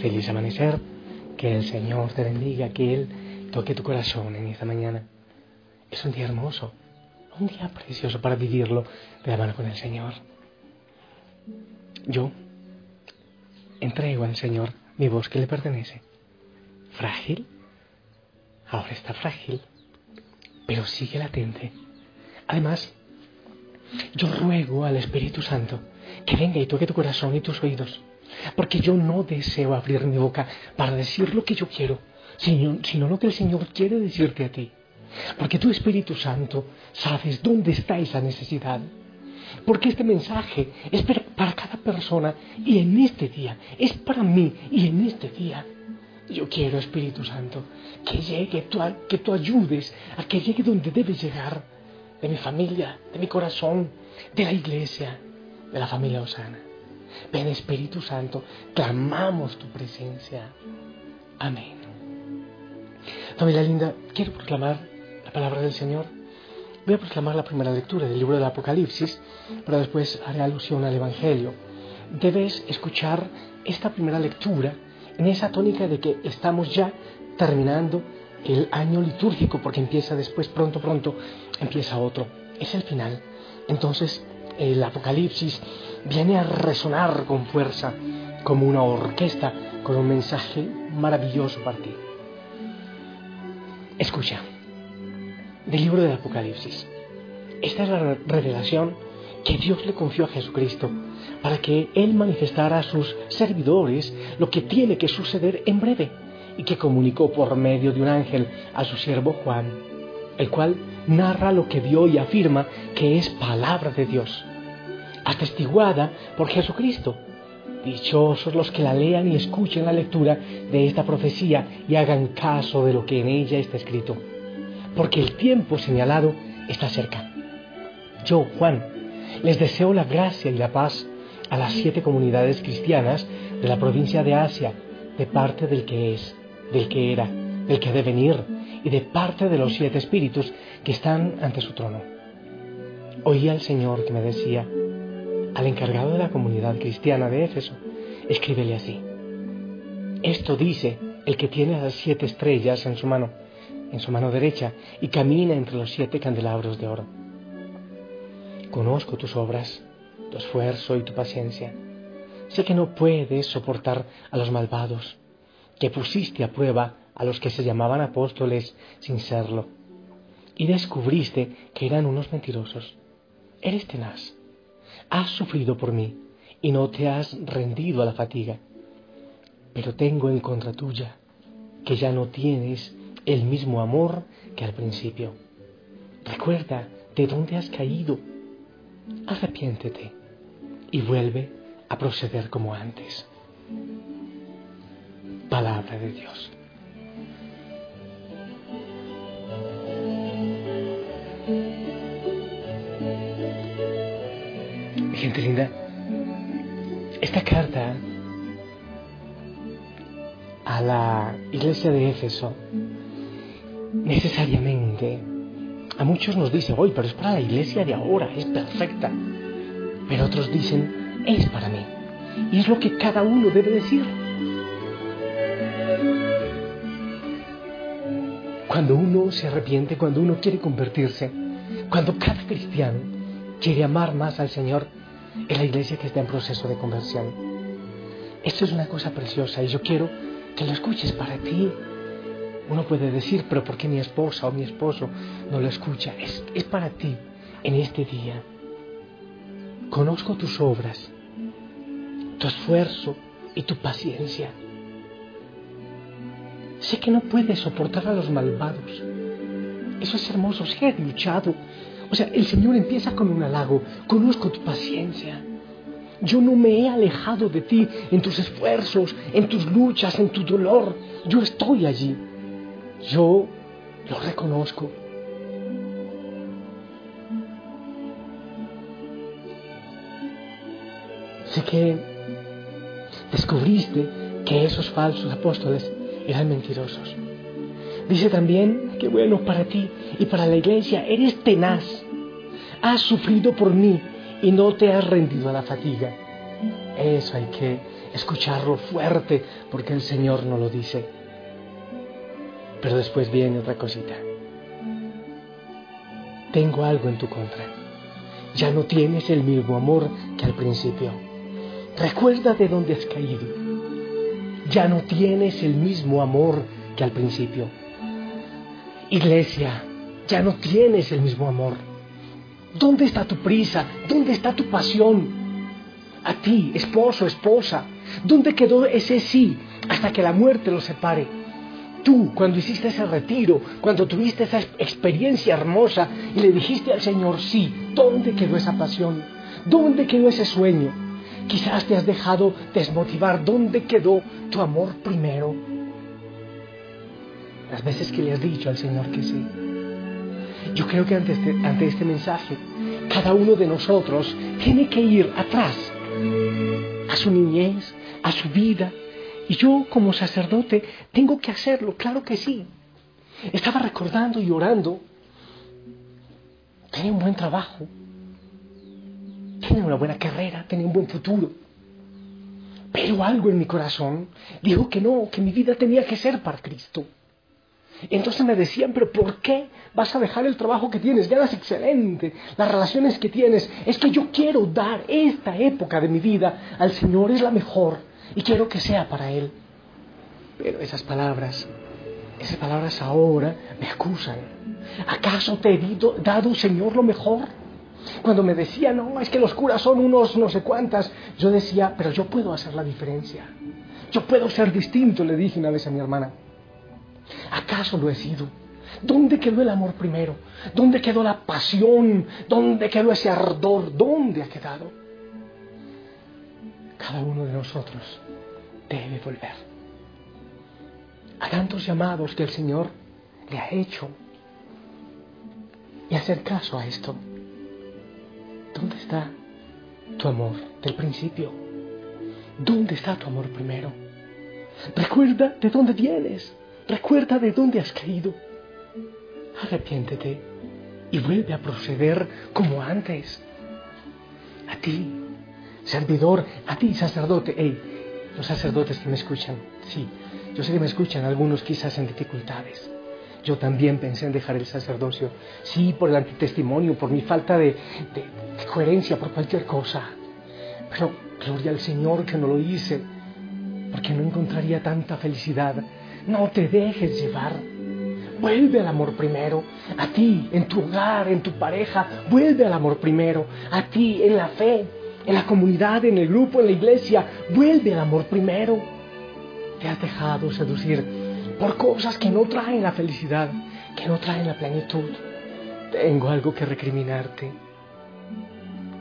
feliz amanecer, que el Señor te bendiga, que Él toque tu corazón en esta mañana. Es un día hermoso, un día precioso para vivirlo de la mano con el Señor. Yo entrego al Señor mi voz que le pertenece. Frágil, ahora está frágil, pero sigue latente. Además, yo ruego al Espíritu Santo que venga y toque tu corazón y tus oídos porque yo no deseo abrir mi boca para decir lo que yo quiero, sino, lo que el Señor quiere decirte a ti. Porque tu Espíritu Santo sabes dónde está esa necesidad. Porque este mensaje es para cada persona y en este día, es para mí y en este día. Yo quiero, Espíritu Santo, que llegue, que tú ayudes a que llegue donde debe llegar, de mi familia, de mi corazón, de la iglesia, de la familia Osana. Ven Espíritu Santo, clamamos tu presencia. Amén. Familia linda, quiero proclamar la palabra del Señor. Voy a proclamar la primera lectura del libro del Apocalipsis, pero después haré alusión al Evangelio. Debes escuchar esta primera lectura en esa tónica de que estamos ya terminando el año litúrgico, porque empieza después, pronto, pronto, empieza otro. Es el final. Entonces, el Apocalipsis viene a resonar con fuerza como una orquesta con un mensaje maravilloso para ti. Escucha, del libro del Apocalipsis. Esta es la revelación que Dios le confió a Jesucristo para que Él manifestara a sus servidores lo que tiene que suceder en breve y que comunicó por medio de un ángel a su siervo Juan, el cual narra lo que vio y afirma que es palabra de Dios atestiguada por Jesucristo. Dichosos los que la lean y escuchen la lectura de esta profecía y hagan caso de lo que en ella está escrito, porque el tiempo señalado está cerca. Yo, Juan, les deseo la gracia y la paz a las siete comunidades cristianas de la provincia de Asia, de parte del que es, del que era, del que ha de venir, y de parte de los siete espíritus que están ante su trono. Oí al Señor que me decía, al encargado de la comunidad cristiana de Éfeso, escríbele así. Esto dice el que tiene las siete estrellas en su mano, en su mano derecha, y camina entre los siete candelabros de oro. Conozco tus obras, tu esfuerzo y tu paciencia. Sé que no puedes soportar a los malvados, que pusiste a prueba a los que se llamaban apóstoles sin serlo, y descubriste que eran unos mentirosos. Eres tenaz has sufrido por mí y no te has rendido a la fatiga. Pero tengo en contra tuya que ya no tienes el mismo amor que al principio. Recuerda de dónde has caído. Arrepiéntete y vuelve a proceder como antes. Palabra de Dios. Gente linda, esta carta a la iglesia de Éfeso necesariamente a muchos nos dice, hoy, pero es para la iglesia de ahora, es perfecta. Pero otros dicen, es para mí. Y es lo que cada uno debe decir. Cuando uno se arrepiente, cuando uno quiere convertirse, cuando cada cristiano quiere amar más al Señor, es la iglesia que está en proceso de conversión. Esto es una cosa preciosa y yo quiero que lo escuches para ti. Uno puede decir, pero ¿por qué mi esposa o mi esposo no lo escucha? Es, es para ti en este día. Conozco tus obras, tu esfuerzo y tu paciencia. Sé que no puedes soportar a los malvados, Eso es hermoso, ser luchado. O sea, el Señor empieza con un halago. Conozco tu paciencia. Yo no me he alejado de ti en tus esfuerzos, en tus luchas, en tu dolor. Yo estoy allí. Yo lo reconozco. Sé que descubriste que esos falsos apóstoles eran mentirosos. Dice también que bueno para ti y para la iglesia, eres tenaz. Has sufrido por mí y no te has rendido a la fatiga. Eso hay que escucharlo fuerte porque el Señor no lo dice. Pero después viene otra cosita. Tengo algo en tu contra. Ya no tienes el mismo amor que al principio. Recuerda de dónde has caído. Ya no tienes el mismo amor que al principio. Iglesia, ya no tienes el mismo amor. ¿Dónde está tu prisa? ¿Dónde está tu pasión? A ti, esposo, esposa, ¿dónde quedó ese sí hasta que la muerte los separe? Tú, cuando hiciste ese retiro, cuando tuviste esa experiencia hermosa y le dijiste al Señor sí, ¿dónde quedó esa pasión? ¿Dónde quedó ese sueño? Quizás te has dejado desmotivar. ¿Dónde quedó tu amor primero? Las veces que le has dicho al Señor que sí. Yo creo que ante este, ante este mensaje, cada uno de nosotros tiene que ir atrás, a su niñez, a su vida. Y yo como sacerdote tengo que hacerlo, claro que sí. Estaba recordando y orando. Tenía un buen trabajo, tenía una buena carrera, tenía un buen futuro. Pero algo en mi corazón dijo que no, que mi vida tenía que ser para Cristo. Entonces me decían, pero ¿por qué vas a dejar el trabajo que tienes? Ganas excelente, las relaciones que tienes. Es que yo quiero dar esta época de mi vida al Señor, es la mejor, y quiero que sea para Él. Pero esas palabras, esas palabras ahora me acusan. ¿Acaso te he dado, Señor, lo mejor? Cuando me decían, no, es que los curas son unos no sé cuántas, yo decía, pero yo puedo hacer la diferencia. Yo puedo ser distinto, le dije una vez a mi hermana. ¿Acaso lo he sido? ¿Dónde quedó el amor primero? ¿Dónde quedó la pasión? ¿Dónde quedó ese ardor? ¿Dónde ha quedado? Cada uno de nosotros debe volver a tantos llamados que el Señor le ha hecho y hacer caso a esto. ¿Dónde está tu amor del principio? ¿Dónde está tu amor primero? Recuerda de dónde vienes. Recuerda de dónde has caído. Arrepiéntete y vuelve a proceder como antes. A ti, servidor, a ti, sacerdote. Hey, los sacerdotes que me escuchan, sí, yo sé que me escuchan algunos quizás en dificultades. Yo también pensé en dejar el sacerdocio, sí, por el antitestimonio, por mi falta de, coherencia, por cualquier cosa. Pero gloria al Señor que no lo hice, porque no encontraría tanta felicidad. No te dejes llevar. Vuelve al amor primero. A ti, en tu hogar, en tu pareja. Vuelve al amor primero. A ti, en la fe, en la comunidad, en el grupo, en la iglesia. Vuelve al amor primero. Te has dejado seducir por cosas que no traen la felicidad, que no traen la plenitud. Tengo algo que recriminarte.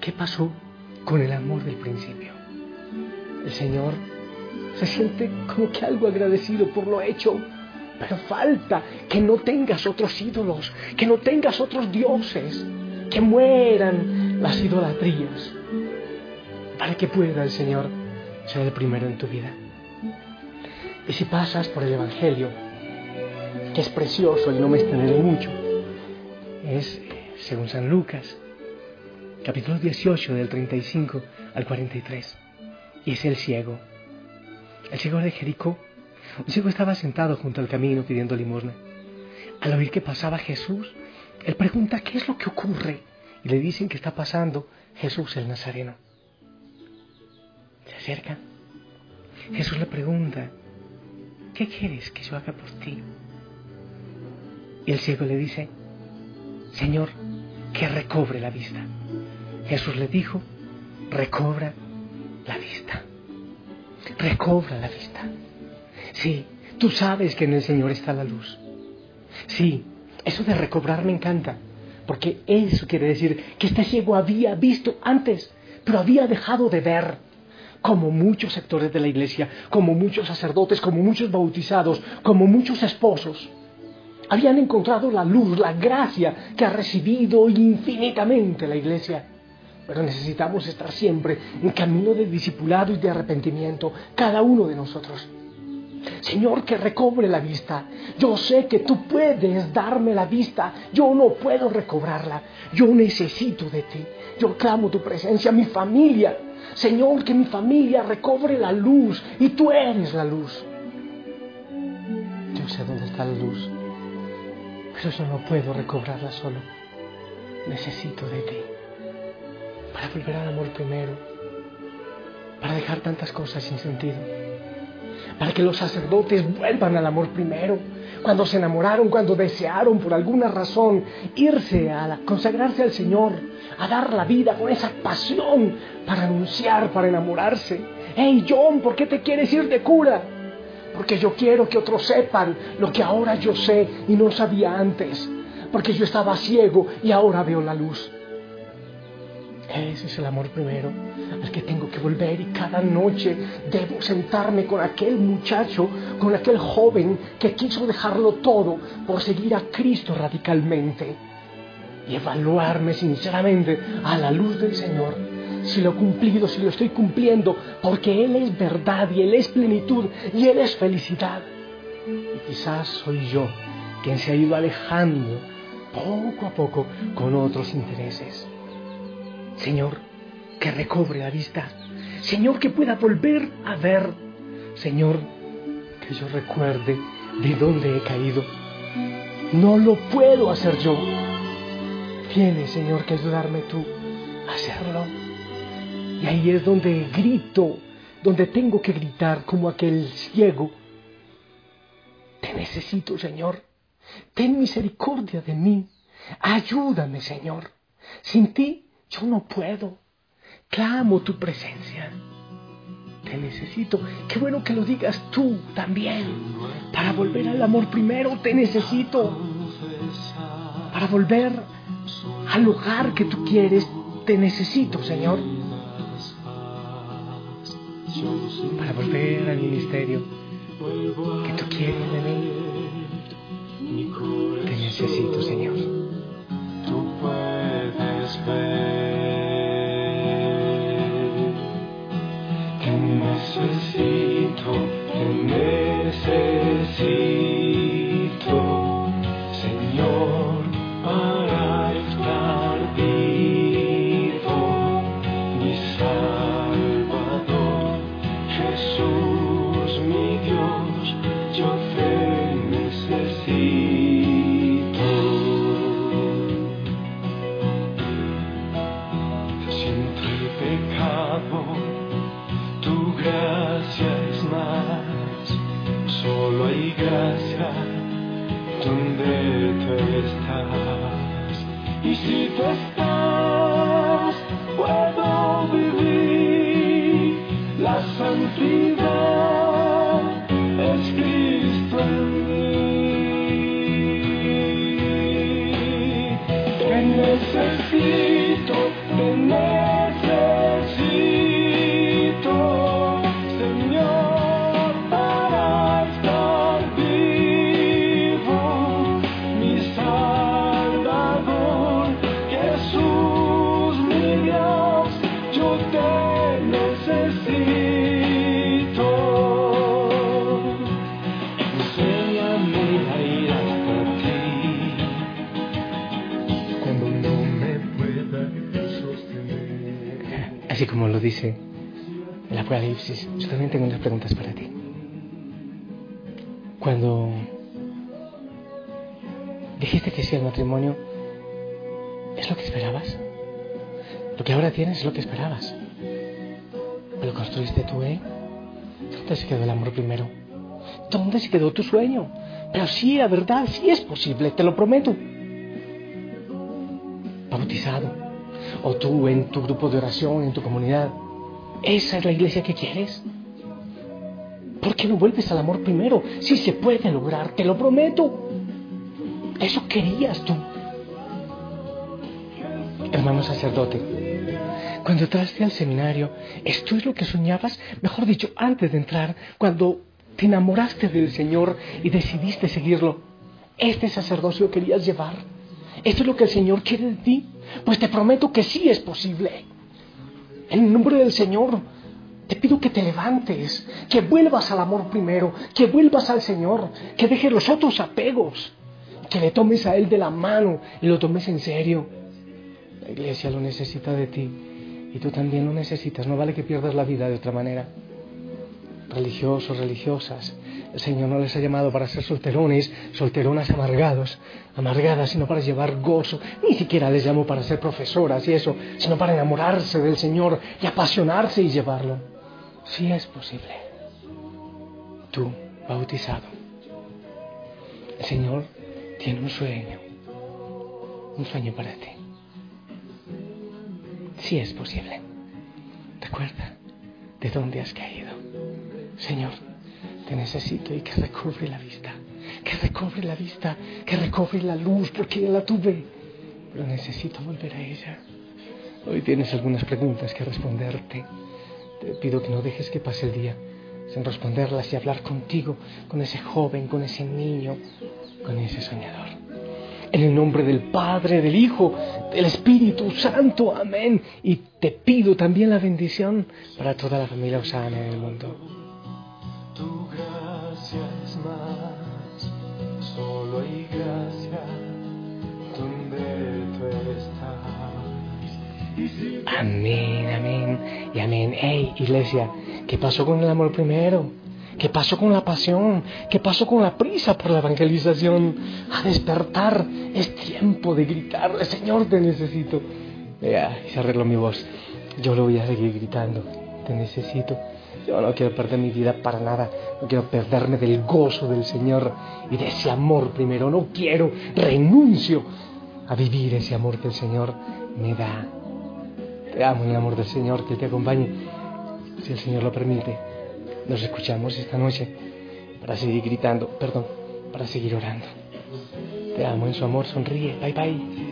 ¿Qué pasó con el amor del principio? El Señor se siente como que algo agradecido por lo hecho, pero falta que no tengas otros ídolos, que no tengas otros dioses, que mueran las idolatrías, para que pueda el Señor ser el primero en tu vida. Y si pasas por el Evangelio, que es precioso y no me extenderé mucho, es según San Lucas, capítulo 18 del 35 al 43, y es el ciego. El ciego de Jericó, un ciego estaba sentado junto al camino pidiendo limosna. Al oír que pasaba Jesús, él pregunta qué es lo que ocurre y le dicen que está pasando Jesús el Nazareno. Se acercan. Jesús le pregunta, ¿qué quieres que yo haga por ti? Y el ciego le dice, Señor, que recobre la vista. Jesús le dijo, recobra la vista. Recobra la vista. Sí, tú sabes que en el Señor está la luz. Sí, Eso de recobrar me encanta, porque eso quiere decir que este ciego había visto antes, pero había dejado de ver, como muchos sectores de la iglesia, como muchos sacerdotes, como muchos bautizados, como muchos esposos. Habían encontrado la luz, la gracia que ha recibido infinitamente la iglesia. Pero necesitamos estar siempre en camino de discipulado y de arrepentimiento, cada uno de nosotros. Señor, que recobre la vista. Yo sé que tú puedes darme la vista. Yo no puedo recobrarla. Yo necesito de ti. Yo clamo tu presencia, mi familia. Señor, que mi familia recobre la luz y tú eres la luz. Yo sé dónde está la luz, pero yo no puedo recobrarla solo. Necesito de ti para volver al amor primero, para dejar tantas cosas sin sentido, para que los sacerdotes vuelvan al amor primero, cuando se enamoraron, cuando desearon por alguna razón irse a la- consagrarse al Señor, a dar la vida con esa pasión para anunciar, para enamorarse. Hey John, ¿por qué te quieres ir de cura? Porque yo quiero que otros sepan lo que ahora yo sé y no sabía antes. Porque yo estaba ciego y ahora veo la luz. Ese es el amor primero al que tengo que volver y cada noche debo sentarme con aquel muchacho, con aquel joven que quiso dejarlo todo por seguir a Cristo radicalmente y evaluarme sinceramente a la luz del Señor si lo he cumplido, si lo estoy cumpliendo, porque Él es verdad y Él es plenitud y Él es felicidad. Y quizás soy yo quien se ha ido alejando poco a poco con otros intereses. Señor, que recobre la vista. Señor, que pueda volver a ver. Señor, que yo recuerde de dónde he caído. No lo puedo hacer yo. Tienes, Señor, que ayudarme tú a hacerlo. Y ahí es donde grito, donde tengo que gritar como aquel ciego. Te necesito, Señor. Ten misericordia de mí. Ayúdame, Señor. Sin ti yo no puedo. Clamo tu presencia. Te necesito. Qué bueno que lo digas tú también. Para volver al amor primero te necesito. Para volver al lugar que tú quieres te necesito, Señor. Para volver al ministerio que tú quieres de mí. Te necesito, Señor. Necesito, gracia donde tú estás. Y si tú estás, puedo vivir la santidad, como lo dice el Apocalipsis, yo también tengo unas preguntas para ti. Cuando dijiste que sí al matrimonio, ¿es lo que esperabas? Lo que ahora tienes es lo que esperabas. ¿Lo construiste tú, eh? ¿Dónde se quedó el amor primero? ¿Dónde se quedó tu sueño? Pero sí, la verdad, sí es posible, te lo prometo. O tú en tu grupo de oración, en tu comunidad. ¿Esa es la iglesia que quieres? ¿Por qué no vuelves al amor primero? Sí se puede lograr, te lo prometo. Eso querías tú. Hermano sacerdote, cuando entraste al seminario, ¿esto es lo que soñabas? Mejor dicho, antes de entrar, cuando te enamoraste del Señor y decidiste seguirlo, ¿este sacerdocio querías llevar? ¿Esto es lo que el Señor quiere de ti? Pues te prometo que sí es posible. En nombre del Señor, te pido que te levantes, que vuelvas al amor primero, que vuelvas al Señor, que dejes los otros apegos, que le tomes a Él de la mano y lo tomes en serio. La iglesia lo necesita de ti y tú también lo necesitas. No vale que pierdas la vida de otra manera. Religiosos, religiosas, el Señor no les ha llamado para ser solterones, solteronas amargados, amargadas, sino para llevar gozo. Ni siquiera les llamo para ser profesoras y eso, sino para enamorarse del Señor y apasionarse y llevarlo. Sí es posible. Tú, bautizado, el Señor tiene un sueño, un sueño para ti. Sí es posible. Recuerda de dónde has caído. Señor, te necesito y que recobre la vista, que recobre la vista, que recobre la luz, porque ya la tuve, pero necesito volver a ella. Hoy tienes algunas preguntas que responderte. Te pido que no dejes que pase el día sin responderlas y hablar contigo, con ese joven, con ese niño, con ese soñador. En el nombre del Padre, del Hijo, del Espíritu Santo, amén. Y te pido también la bendición para toda la familia Osana en el mundo. Donde tú estás. Amén, amén y amén. Hey, iglesia, ¿qué pasó con el amor primero? ¿Qué pasó con la pasión? ¿Qué pasó con la prisa por la evangelización? A despertar es tiempo de gritarle, Señor, te necesito. Ya, se arregló mi voz. Yo lo voy a seguir gritando. Te necesito. Yo no quiero perder mi vida para nada. No quiero perderme del gozo del Señor y de ese amor primero. No quiero, renuncio a vivir ese amor que el Señor me da. Te amo el amor del Señor, que te acompañe. Si el Señor lo permite, nos escuchamos esta noche para seguir gritando, perdón, para seguir orando. Te amo en su amor, sonríe, bye bye.